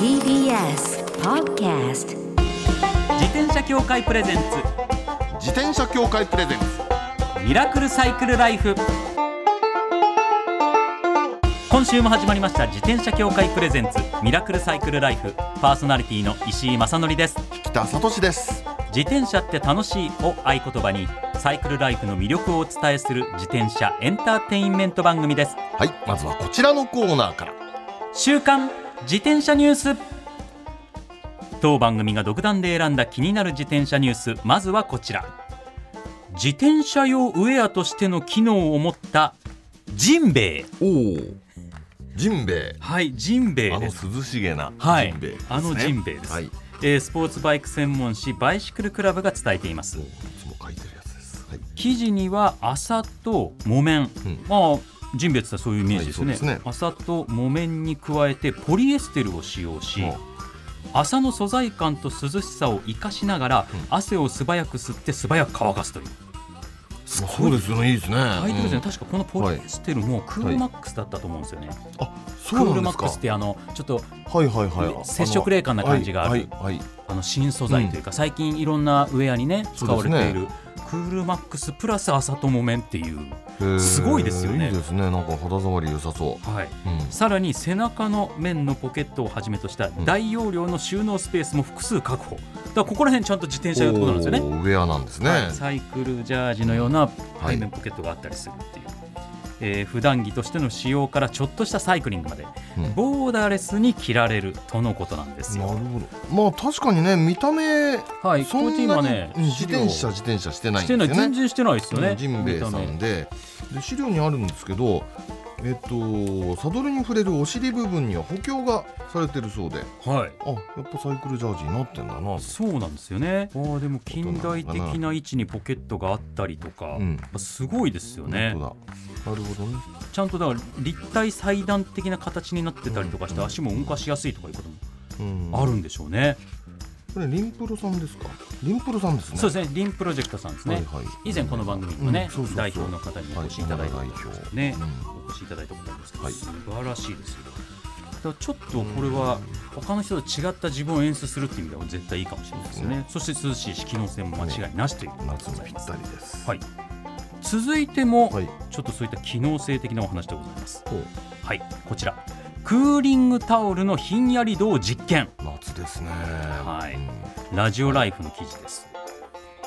TBS Podcast 自転車協会プレゼンツ。自転車協会プレゼンツ。ミラクルサイクルライフ。今週も始まりました自転車協会プレゼンツ。ミラクルサイクルライフ。パーソナリティの石井正則です。北里です。自転車って楽しいを合言葉にサイクルライフの魅力をお伝えする自転車エンターテインメント番組です。はいまずはこちらのコーナーから週刊自転車ニュース。当番組が独断で選んだ気になる自転車ニュース。まずはこちら。自転車用ウェアとしての機能を持ったジンベエ。ジンベエ。はいジンベエあのです涼しげなはいジンベエですね。あのジンベエです。はい。えースポーツバイク専門誌バイシクルクラブが伝えています。おいつも書いてるやつです。はい。生地には麻と木綿、うん。まあジンベエって言ったらそういうイメージですね,、はいね。麻と木綿に加えてポリエステルを使用し、うん。麻の素材感と涼しさを生かしながら、うん。汗を素早く吸って素早く乾かすという。まあそうですよねいいですねタイトルですね、うん。確かこのポリエステルもクールマックスだったと思うんですよね、あクールマッそうなんですか。クスってあのちょっとはいはいはい。接触冷感な感じがあるはいはいはい。あの新素材というか、最近いろんなウェアにね。使われている、クールマックスプラス麻と木綿っていう、すごいですよね。いいですね。なんか肌触り良さそはい、ううん。さらに背中の面のポケットをはじめとしたん。大容量の収納スペースも複数確保。だからここら辺ちゃんと自転車用ってことなんですよね。ウェアなんですね。はい。サイクルジャージのようなはい。背面ポケットがあったりするっていう、えー普段着としての使用からちょっとしたサイクリングまで、うん。ボーダーレスに着られるとのことなんですよ。なるほど。まあ確かにね見た目はい、そん今ね、うん自転車資自転車してないんですよね。全然してないですよね。うんジンベエさんで。で資料にあるんですけどえっとサドルに触れるお尻部分には補強がされてるそうではい。あやっぱサイクルジャージになってんだなそうなんですよね。ああでも近代的な位置にポケットがあったりとか、うんすごいですよね。なるほどねちゃんとだから立体裁断的な形になってたりとかして、うん足も動かしやすいとかいうこともうんあるんでしょうね。これリンプロさんですか？リンプロさんですねそうですね。リンプロジェクトさんですね。はいはい以前この番組のね、うん代表の方にお越しいただいたはいね、うんお越しいただいたことあるんですけど、はい素晴らしいですよ。だちょっとこれは他の人と違った自分を演出するっていう意味では絶対いいかもしれないですね。そして涼しいし機能性も間違いなしということで夏ございますにぴった。りですはい。続いても、はいちょっとそういった機能性的なお話でございます。はい、こちら。クーリングタオルのひんやり度を実験。夏ですね。はい。うん。ラジオライフの記事です。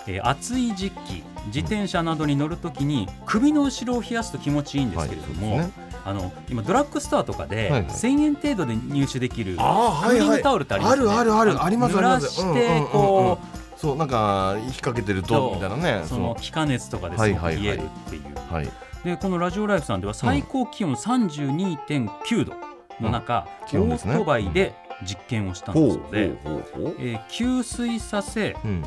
えー暑い時期自転車などに乗るときに首の後ろを冷やすと気持ちいいんですけれども、はいあの今ドラッグストアとかではいはい。1000円程度で入手できるクあーーリングタオルってありますよね。あるあるある。のありますあります。濡らしてこそうなんか引っ掛けてるとみたいなね。うその気化熱とかで冷えるっていう。はい。でこのラジオライフさんでは最高気温32.9度の中、オートバイで実験をしたんですので、えー吸水させうん。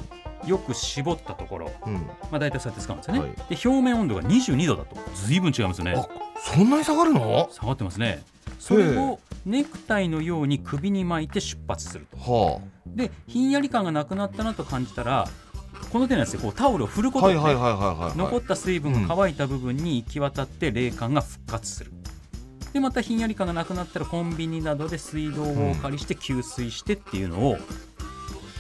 よく絞ったところ、うん。まあ、大体そうやって使うんですよね、はい。で表面温度が22度だと。随分違いますよね。あそんなに下がるの？下がってますね。それをネクタイのように首に巻いて出発すると。はでひんやり感がなくなったなと感じたらこの手のやつでこうタオルを振るあことで、残った水分が乾いた部分に行き渡って冷感が復活するでまたひんやり感がなくなったらコンビニなどで水道をお借りして給水してっていうのを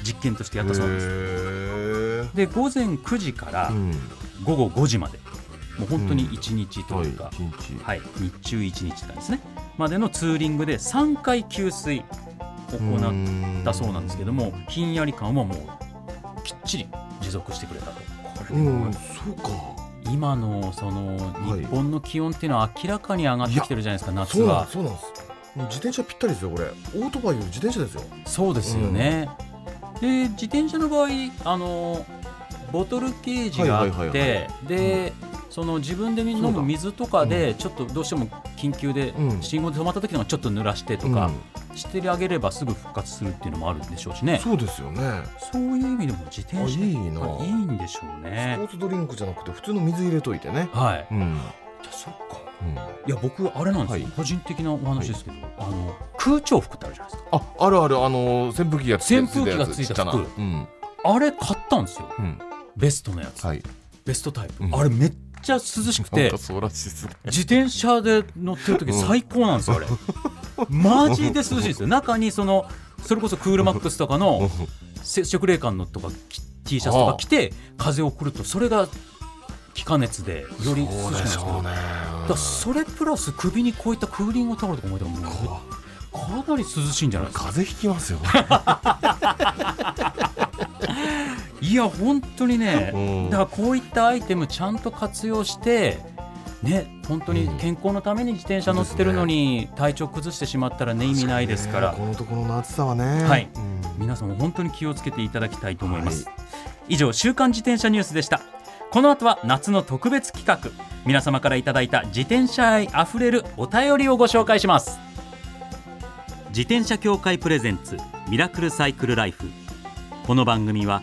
実験としてやったそうです。へで午前9時から午後5時まで。もう本当に1日とはいいうか、一日。はい日中1日間ですね。までのツーリングで3回給水行ったそうなんですけどもひんやり感はもうきっちり持続してくれたと。うんそうか今のそのはい。日本の気温っていうのは明らかに上がってきてるじゃないですか夏はそうなんです。自転車ぴったりですよこれ。オートバイより自転車ですよ。そうですよね、で自転車の場合あのボトルケージがあはいはいはいってで、その自分で飲む水とかでちょっとどうしても緊急でうん。信号で止まった時とかちょっと濡らしてとかしてあげればすぐ復活するっていうのもあるんでしょうしね。そうですよね。そういう意味でも自転車あいいいいんでしょうスねポーツドリンクじゃなくて普通の水入れといてね。はい。うん。じゃあそっか。うん。いや僕あれなんですよ、はい。個人的なお話ですけど、あの空調服ってあるじゃないですか。ああるある。あの扇風機がついて扇風機がついた服。あれ買ったんですよ。うん。ベストのやつ、はい。ベストタイプ、うん。あれめっちゃ涼しくて自転車で乗ってる時最高なんですよあれ。マジで涼しいですよ。中にそのそれこそクールマックスとかの接触冷感のとかき T シャツとか着て風を送るとそれが気化熱でより涼しくなるんですけどだそれプラス首にこういったクーリングタオルとかもいてもかなり涼しいんじゃないですか。風邪ひきますよ いや本当にね、うん。だからこういったアイテムちゃんと活用してね本当に健康のために自転車乗ってるのに体調崩してしまったらね意味ないですから。このところの暑さはね。はい。うん。皆さんも本当に気をつけていただきたいと思います、以上週刊自転車ニュースでした。この後は夏の特別企画。皆様からいただいた自転車愛あふれるお便りをご紹介します。自転車協会プレゼンツミラクルサイクルライフ。この番組は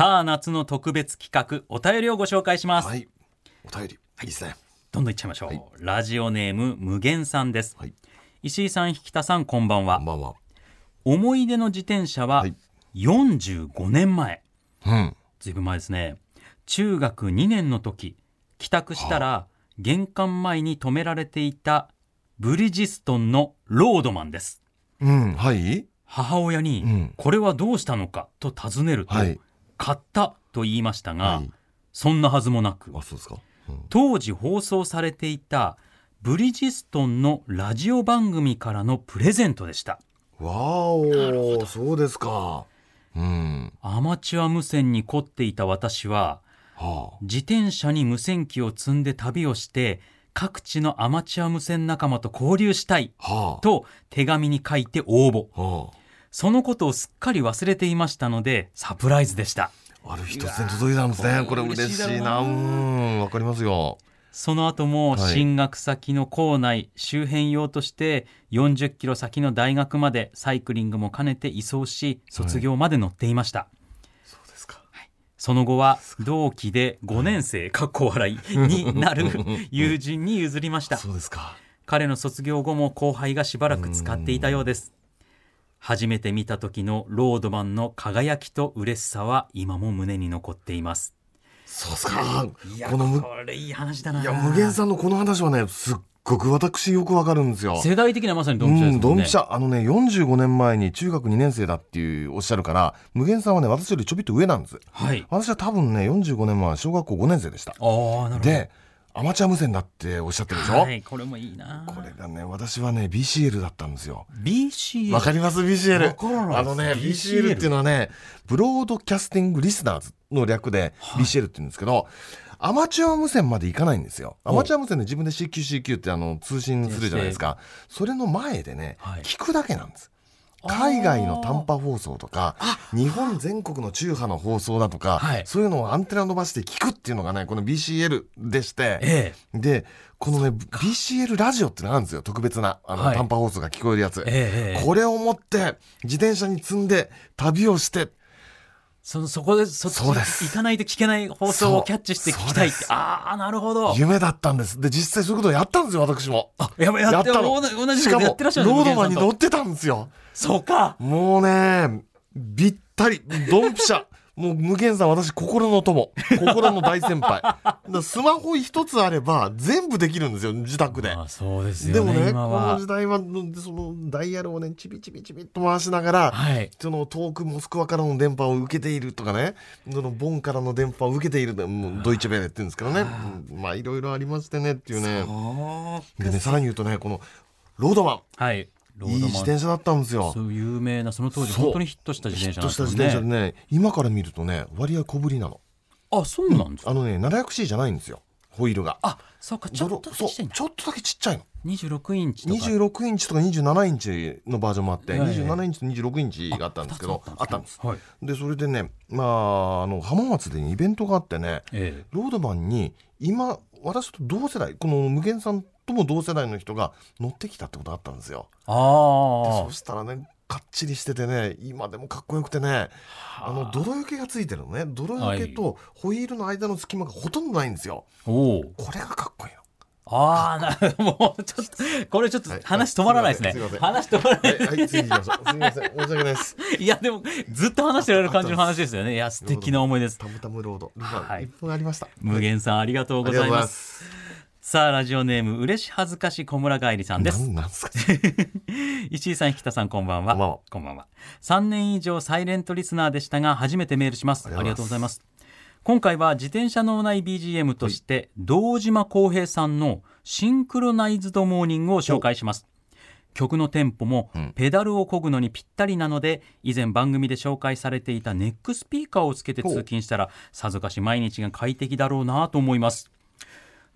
さあ夏の特別企画お便りをご紹介します、はい。お便り。い。いですね。どんどんいっちゃいましょう、はい。ラジオネーム無限さんです、はい。石井さん引田さんこんばんは。こんばんは。思い出の自転車ははい。45年前、うん。ずいぶん前ですね。中学2年の時帰宅したら玄関前に止められていたブリヂストンのロードマンです。うん。はい。母親に、うん。これはどうしたのかと尋ねると、はい買ったと言いましたが、はい。そんなはずもなくあそうですか。うん。当時放送されていたブリヂストンのラジオ番組からのプレゼントでした。わーおそうですか。うん。アマチュア無線に凝っていた私はは自転車に無線機を積んで旅をして各地のアマチュア無線仲間と交流したいあはあ。と手紙に書いて応募。はそのことをすっかり忘れていましたのでサプライズでした。あある日突然届いたんですね。これ嬉しいな。うんわかりますよ。その後もはい。進学先の校内、周辺用として40キロ先の大学までサイクリングも兼ねて移送し卒業まで乗っていました、そうですか。その後は同期で5年生かっこ笑いになる友人に譲りました。そうですか。彼の卒業後も後輩がしばらく使っていたようです初めて見た時のロードマンの輝きと嬉しさは今も胸に残っています。そうですか。いやこのむこれいい話だな。いや無限さんのこの話はねすっごく私よくわかるんですよ。世代的にはまさにドうンピシャですね。んドンピシャ。あのね45年前に中学2年生だっていうおっしゃるから無限さんはね私よりちょびっと上なんです。はい。私は多分ね45年前は小学校5年生でした。ああなるほど。でアマチュア無線だっておっしゃってるでしょ、はいこれもいいな。これがね私はね BCL だったんですよ。BCL わかります？BCL あのね BCL っていうのはねブロードキャスティングリスナーズの略で BCL って言うんですけど、アマチュア無線までいかないんですよ。アマチュア無線で自分で CQCQ ってあの通信するじゃないですか。それの前でね、はい。聞くだけなんです海外の短波放送とか日本全国の中波の放送だとか、はい。そういうのをアンテナ伸ばして聞くっていうのがねこの BCL でして、ええ。でこのね BCL ラジオってのがあるんですよ特別なあの、はい。短波放送が聞こえるやつ、えこれを持って自転車に積んで旅をして。そのそこでそっち行かないと聞けない放送をキャッチして聞きたいって。ああなるほど。夢だったんです。で実際そういうことをやったんですよ私も。やばいやってやったの。同じしかもことやってらっしゃるんロードマンに乗ってたんですよそうか。もうねびったりドンピシャ。もう無限さん私心の友。心の大先輩。スマホ一つあれば全部できるんですよ自宅で。あそうですでもよねねこの時代はそのダイヤルをねちびちびちびっと回しながら、はい。その遠くモスクワからの電波を受けているとかね。そのボンからの電波を受けているもうドイツベレって言うんですけどね。うんまあいろいろありましてねっていうね。でねさらに言うとねこのロードマはいいい自転車だったんですよ。そう有名なその当時本当にヒットした自転車なんヒットした自転車ねでね今から見るとね割合小ぶりなの。あそうなんですか？あのね 700C じゃないんですよ。ホイールが。あそうかちょっとだけちっちゃいの。26インチとか。26インチとか27インチのバージョンもあって、はいはい27インチと26インチがあったんですけどあったんです。はい。でそれでねまああの浜松でイベントがあってねええ。ロードマンに今私と同世代この無限さんとも同世代の人が乗ってきたってことがあったんですよ。であそあしたらねかっちりしててね今でもかっこよくてねあ。の泥よけがついてるのね。泥よけとホイールの間の隙間がほとんどないんですよ。おお。これがかっこいいの。ああなるもうちょっとこれちょっとはい。話止まらないですね、すいません。話止まらないはい、はい、次行きましょう。すみません、申し訳ないです。いやでもずっと話してられる感じの話ですよね。いや素敵な思いです。タムタムロード。はい。一分ありました。無限さんありがとうございます。す。さあラジオネーム嬉し恥ずかし小村帰りさんです。なんなんですか？石井さん引田さんこんばんは。こんばんは。こんばんは。3年以上サイレントリスナーでしたが初めてメールします。ありがとうございます。今回は自転車脳内 BGM として、堂島孝平さんのシンクロナイズドモーニングを紹介します。曲のテンポもうん。ペダルを漕ぐのにぴったりなので、以前番組で紹介されていたネックスピーカーをつけて通勤したらさぞかし毎日が快適だろうなと思います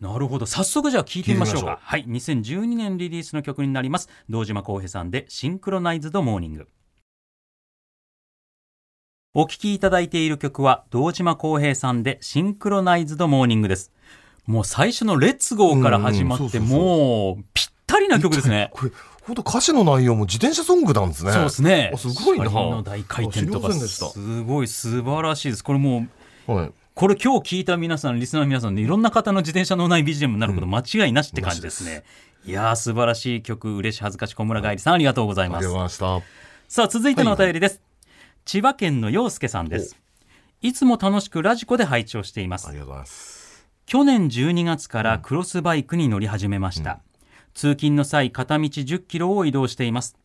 なるほど。早速じゃあ聞いてみましょうか。はい。2012年リリースの曲になります。堂島孝平さんでシンクロナイズドモーニング。お聴きいただいている曲は堂島康平さんでシンクロナイズドモーニングです。もう最初のレッツゴーから始まってもうぴったりな曲ですね。これ、本当歌詞の内容も自転車ソングなんですね。そうですね。あすごいな。大回転とかすごい素晴らしいです。これもうはい。これ今日聞いた皆さんリスナーの皆さんでいろんな方の自転車のない BGM になること間違いなしって感じですね、いやー素晴らしい曲嬉し恥ずかし小村帰りさんありがとうございありがとうますございました。さあ続いてのお便りです、千葉県の陽介さんです。いつも楽しくラジコで拝聴しています。ありがとうございます。去年12月からクロスバイクに乗り始めました、通勤の際片道10キロを移動しています。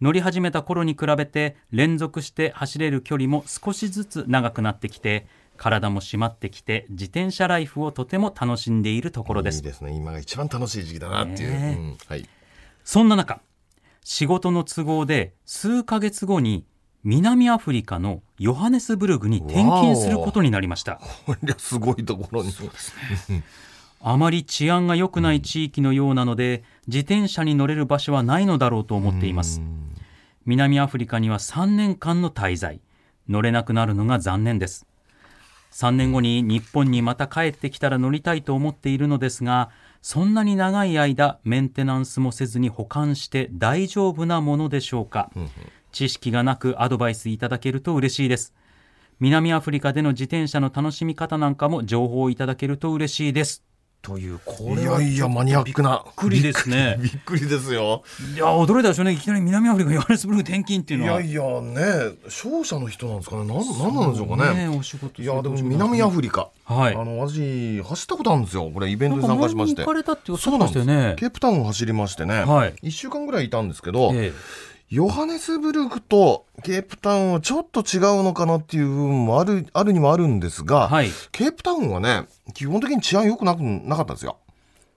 乗り始めた頃に比べて連続して走れる距離も少しずつ長くなってきて体も締まってきて自転車ライフをとても楽しんでいるところですいいですね。今が一番楽しい時期だなっていう。ねえうんはい。そんな中仕事の都合で数ヶ月後に南アフリカのヨハネスブルグに転勤することになりましたこれはすごいところに。あまり治安が良くない地域のようなので、自転車に乗れる場所はないのだろうと思っています。南アフリカには3年間の滞在。乗れなくなるのが残念です。3年後に日本にまた帰ってきたら乗りたいと思っているのですが、そんなに長い間メンテナンスもせずに保管して大丈夫なものでしょうか。知識がなくアドバイスいただけると嬉しいです。南アフリカでの自転車の楽しみ方なんかも情報いただけると嬉しいです。という、こいやいや、マニアックな。びっくりですねびっくりですよ。いや驚いたでしょうねいきなり南アフリカヨハネスブルク転勤っていういのはやいやね、商社の人なんですかね。なん、なんなんでしょうかね。お仕事いや、でも南アフリカ。はいあの、私、走ったことあるんですよ。これ、イベントに参加しまして行か。れたっておっしゃそうなんですってましたよねケープタウンを走りましてね。はい一週間ぐらいいたんですけど、えヨハネスブルクとケープタウンはちょっと違うのかなっていう部分もある、あるにもあるんですえが、はいケープタウンはね、基本的に治安良くなくなかったんですよ。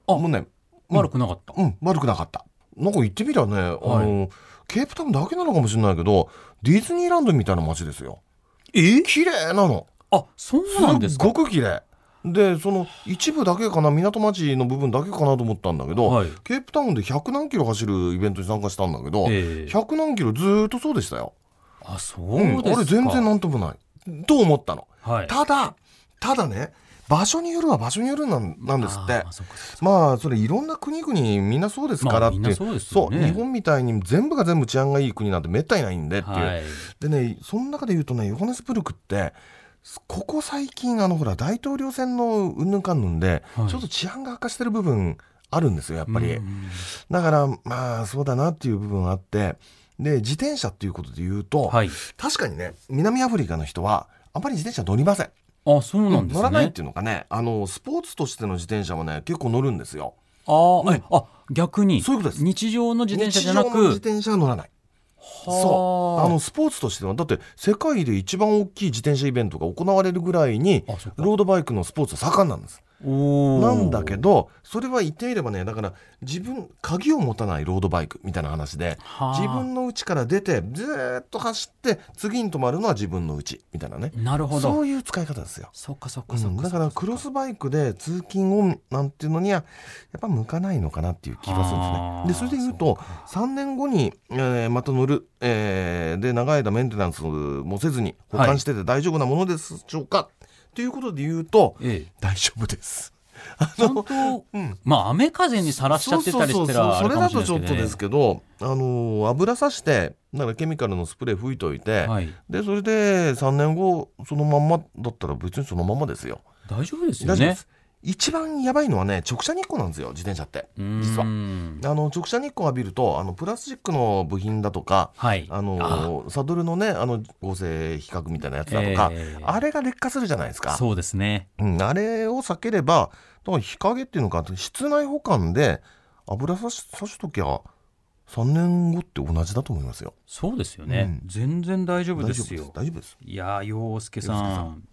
あもうね、悪くなかった、うん、悪くなかった。なんか言ってみりゃね、あの、ケープタウンだけなのかもしれないけど、ディズニーランドみたいな街ですよ。え？綺麗なの。あそうなんですすかっごく綺麗。で、その一部だけかな、港町の部分だけかなと思ったんだけど、はい。ケープタウンで100何キロ走るイベントに参加したんだけど、ええ。100何キロずーっとそうでしたよ。あそうですか、うんあれ全然なんともない。と思ったの。はい。ただ、ただね、場所によるは場所によるなんなんですって。まあそれいろんな国々みんなそうですからって、まあそうですよね。日本みたいに全部が全部治安がいい国なんてめったにないんでっていう、はい。でねその中で言うとねヨハネスブルクってここ最近あのほら大統領選のうんぬんかんぬんで、はい。ちょっと治安が悪化してる部分あるんですよやっぱり、うんだからまあそうだなっていう部分があってで自転車っていうことで言うと、はい。確かにね南アフリカの人はあんまり自転車乗りません。あそうなんですね。乗らないっていうのかねあのスポーツとしての自転車もね結構乗るんですよ。あー、えあ逆に。そういうことです。日常の自転車じゃな日常の自く転車は乗らないそう。あのスポーツとしてはだって世界で一番大きい自転車イベントが行われるぐらいにロードバイクのスポーツは盛んなんですなんだけどそれは言ってみればねだから自分鍵を持たないロードバイクみたいな話ではあ。自分の家から出てずーっと走って次に止まるのは自分の家みたいなね。なるほど。そういう使い方ですよ。そっかそっうかそっか、ん。だからクロスバイクで通勤オンなんていうのにはやっぱ向かないのかなっていう気がするんですね。でそれで言うと3年後に、えーまた乗る、えーで長い間メンテナンスもせずに保管してて大丈夫なものでしょうか、ということで言うとええ大丈夫です。ちゃんと、うんまあ雨風にさらしちゃってたりしたらあそれだとちょっとですけけど、あのー油さしてだからケミカルのスプレー吹いといて、ど、はい、でそれで3年後そのまんまだったら別にそのままですよ。大丈夫ですよね。一番やばいのはね直射日光なんですよ自転車って。実は。はあの直射日光浴びるとあのプラスチックの部品だとかはい。あのサドルのねあの合成比較みたいなやつだとか、ええ。あれが劣化するじゃないですか。そうですね。うん、あれを避ければ日陰っていうのか室内保管で油さしさしときゃ3年後って同じだと思いますよ。そうですよね、うん。全然大丈夫ですよ。大丈夫です。いや陽介さん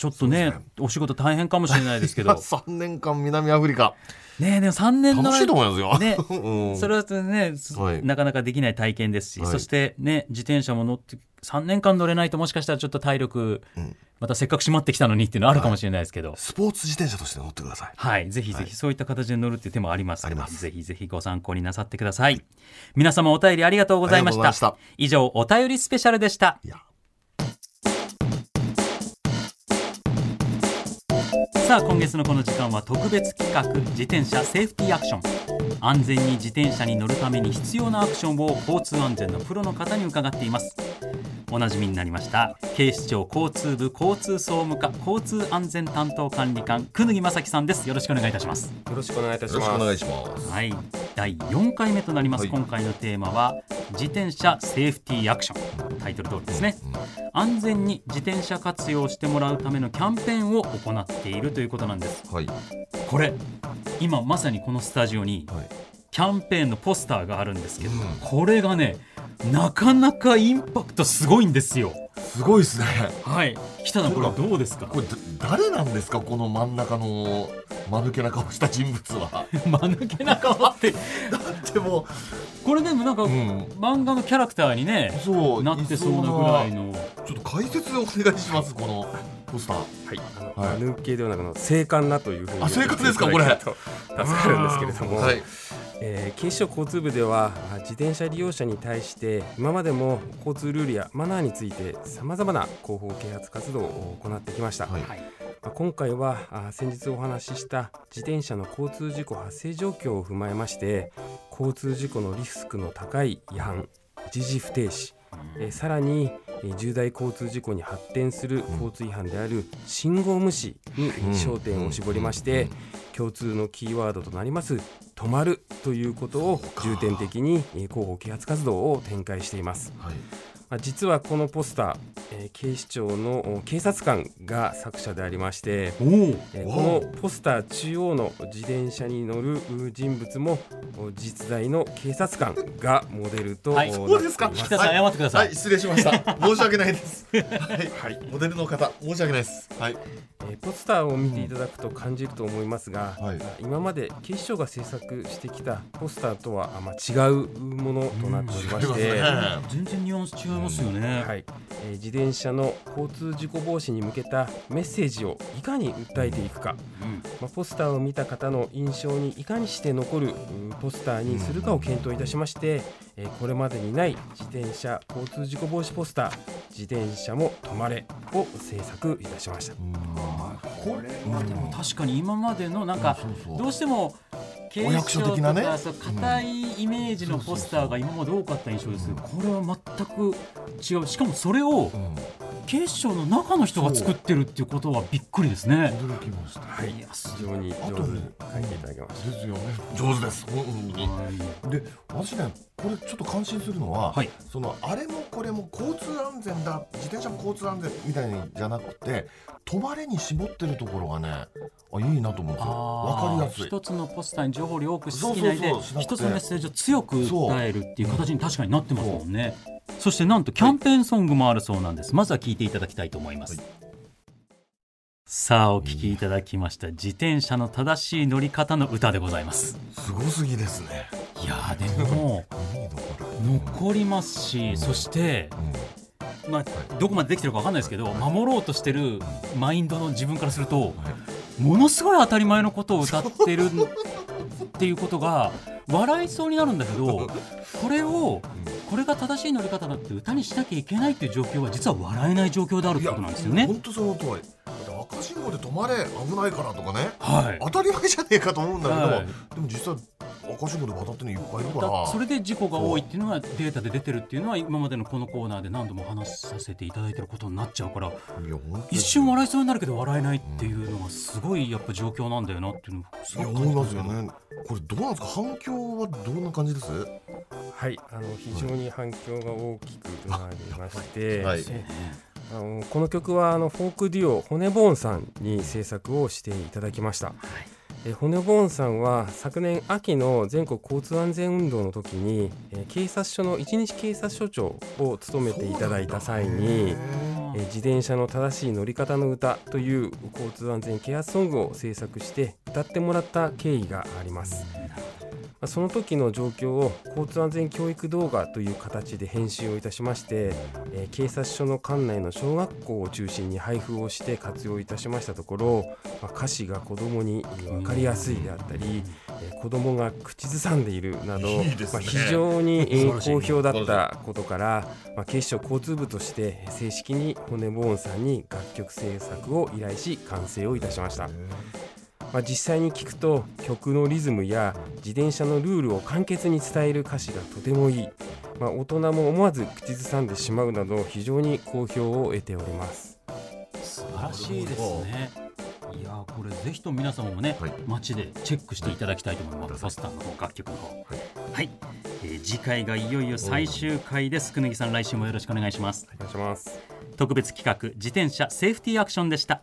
ちょっとねお仕事大変かもしれないですけど。3年間南アフリカ。ねえでも3年の楽しいと思いますよ。ね うんそれはね、はい。なかなかできない体験ですし、はい。そしてね自転車も乗って3年間乗れないともしかしたらちょっと体力、うん。またせっかく締まってきたのにっていうのはあるかもしれないですけど、スポーツ自転車として乗ってください。はい、ぜひぜはい。ひそういった形で乗るっていう手もありますあります。ぜひぜひご参考になさってください。皆様お便りありがとうございました。以上お便りスペシャルでしたさあ今月のこの時間は特別企画自転車セーフティーアクション。安全に自転車に乗るために必要なアクションを交通安全のプロの方に伺っています。おなじみになりました警視庁交通部交通総務課交通安全担当管理官久木正樹さんです。よろしくお願いいたします。よろしくお願いいたしよろしくお願います。します。はい。第4回目となります、はい。今回のテーマは自転車セーフティーアクション。タイトル通りですね安全に自転車活用してもらうためのキャンペーンを行っているということなんですはい。これ今まさにこのスタジオにはい。キャンペーンのポスターがあるんですけど、うんこれがねなかなかインパクトすごいんですよすごいですね。はい。北田これどうですか？これだ誰なんですか？この真ん中の間抜けな顔した人物は。間抜けな顔って。だってもこれでもなんか、う、うん、漫画のキャラクターにねそうなってそうなぐらいの。ちょっと解説をお願いしますこのポスター。はい、あの、はい。間抜けではなくの静観なというふうに。あ静観ですか？言っていただけると助かるんですけれども、はい。えー警視庁交通部ではあ自転車利用者に対して今までも交通ルールやマナーについてさまざまな広報啓発活動を行ってきました、はい。まあ今回はあ先日お話しした自転車の交通事故発生状況を踏まえまして交通事故のリスクの高い違反一時不停止えーさらにえー重大交通事故に発展する交通違反である信号無視に焦点を絞りまして共通のキーワードとなります「止まる」ということを重点的にえー広報啓発活動を展開しています。はい。まあ実はこのポスター、えー警視庁のお警察官が作者でありまして、おお。えーおこのポスター中央の自転車に乗るう人物もお実在の警察官がモデルと、はい。おそうですか？北田さん謝ってください、はい、失礼しました。申し訳ないです。はい、はい、モデルの方、申し訳ないです。はい。えーポスターを見ていただくと感じると思いますが、はい。今まで警視庁が制作してきたポスターとはあまあ違うものとなっておりまして、ね。全然ニュアンス違いますよね、はい。えー自転車の交通事故防止に向けたメッセージをいかに訴えていくか、うん。まあ、ポスターを見た方の印象にいかにして残るうんポスターにするかを検討いたしまして、えーこれまでにない自転車交通事故防止ポスター「自転車も止まれ」を制作いたしました。これまあでも確かに今までのなんかどうしても警お役所的なね。そう硬いイメージのポスターが今まで多かった印象ですけどこれは全く違う。しかもそれをうん警視庁の中の人が作ってるっていうことはびっくりですね。驚きました。はい、非常に上手に書いていただきました。ですよね。上手です。本当に。で私ねこれちょっと感心するのは、はい。そのあれもこれも交通安全だ自転車も交通安全みたいにじゃなくて止まれに絞ってるところがねあいいなと思うんですよ。わかりやすい。一つのポスターに情報量多くしすぎないで一つのメッセージを強く訴えるっていう形に確かになってますもんね。そしてなんとキャンペーンソングもあるそうなんです。まずは聞いていただきたいと思います、さあお聞きいただきました。自転車の正しい乗り方の歌でございます。すごすぎですね。いやーでも 残りますしそしてうんまあどこまでできてるかわかんないですけど守ろうとしてるマインドの自分からするとものすごい当たり前のことを歌ってるっていうことが笑いそうになるんだけどこれをこれが正しい乗り方だって歌にしなきゃいけないっていう状況は実は笑えない状況であるってことなんですよね。本当その通り。赤信号で止まれ危ないからとかね。はい。当たり前じゃねえかと思うんだけど、はい。でも実際赤信号で渡ってるのいっぱいいるかだらそれで事故が多いっていうのがデータで出てるっていうのは今までのこのコーナーで何度も話させていただいてることになっちゃうから一瞬笑いそうになるけど笑えないっていうのがすごいやっぱ状況なんだよなっていうのをすいやごく思いますよね。これどうなんですか？反響はどんな感じです？はい、あの非常に反響が大きくなりまして、はい。あのこの曲はあのフォークデュオ骨ボーンさんに制作をしていただきました。え骨ボーンさんは昨年秋の全国交通安全運動の時に、え警察署の一日警察署長を務めていただいた際に、え自転車の正しい乗り方の歌という交通安全啓発ソングを制作して歌ってもらった経緯があります。まあその時の状況を交通安全教育動画という形で編集をいたしまして、えー警察署の管内の小学校を中心に配布をして活用いたしましたところ、まあ歌詞が子どもに分かりやすいであったり、えー子どもが口ずさんでいるなどまあ、非常に、好評だったことから、まあ、警視庁交通部として正式に骨ボーンさんに楽曲制作を依頼し完成をいたしました。まあ、実際に聞くと曲のリズムや自転車のルールを簡潔に伝える歌詞がとてもいい、まあ、大人も思わず口ずさんでしまうなど非常に好評を得ております素晴らしいですね。いやーこれぜひとも皆様もね、はい街でチェックしていただきたいと思います。ポスターの方、楽曲の方。はい、えー次回がいよいよ最終回です。くぬぎさん、来週もよろしくお願いします。お願いします特別企画、自転車セーフティーアクションでした。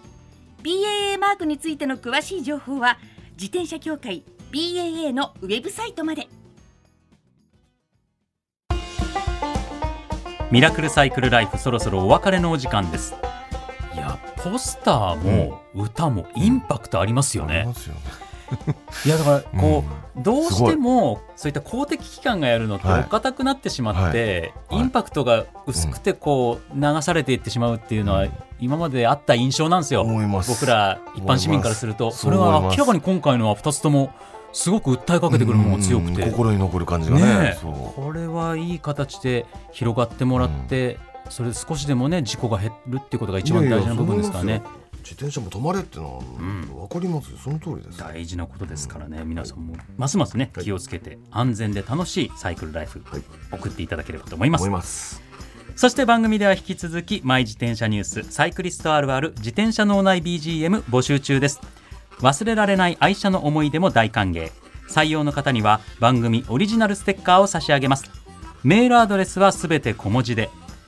BAA マークについての詳しい情報は自転車協会 BAA のウェブサイトまでミラクルサイクルライフ、そろそろお別れのお時間です。いや、ポスターも歌もインパクトありますよねあり。いやだからこう、どうすごいしてもそういった公的機関がやるのってはい。お堅くなってしまって、はい。インパクトが薄くてこう流されていってしまうっていうのは今まであった印象なんですよ、思います。僕ら一般市民からすると。それは明らかに今回のは2つともすごく訴えかけてくるものが強くて、うん心に残る感じがね。ねこれはいい形で広がってもらって、それで少しでもね事故が減るっていうことが一番大事な部分ですからね。いやいや自転車も止まれってのはん。分かりますよ。その通りです。大事なことですからね。皆さんもますますね気をつけて安全で楽しいサイクルライフはい。送っていただければと思います、思います。そして番組では引き続きマイ自転車ニュースサイクリストあるある自転車脳内 BGM 募集中です。忘れられない愛車の思い出も大歓迎。採用の方には番組オリジナルステッカーを差し上げます。メールアドレスはすべて小文字で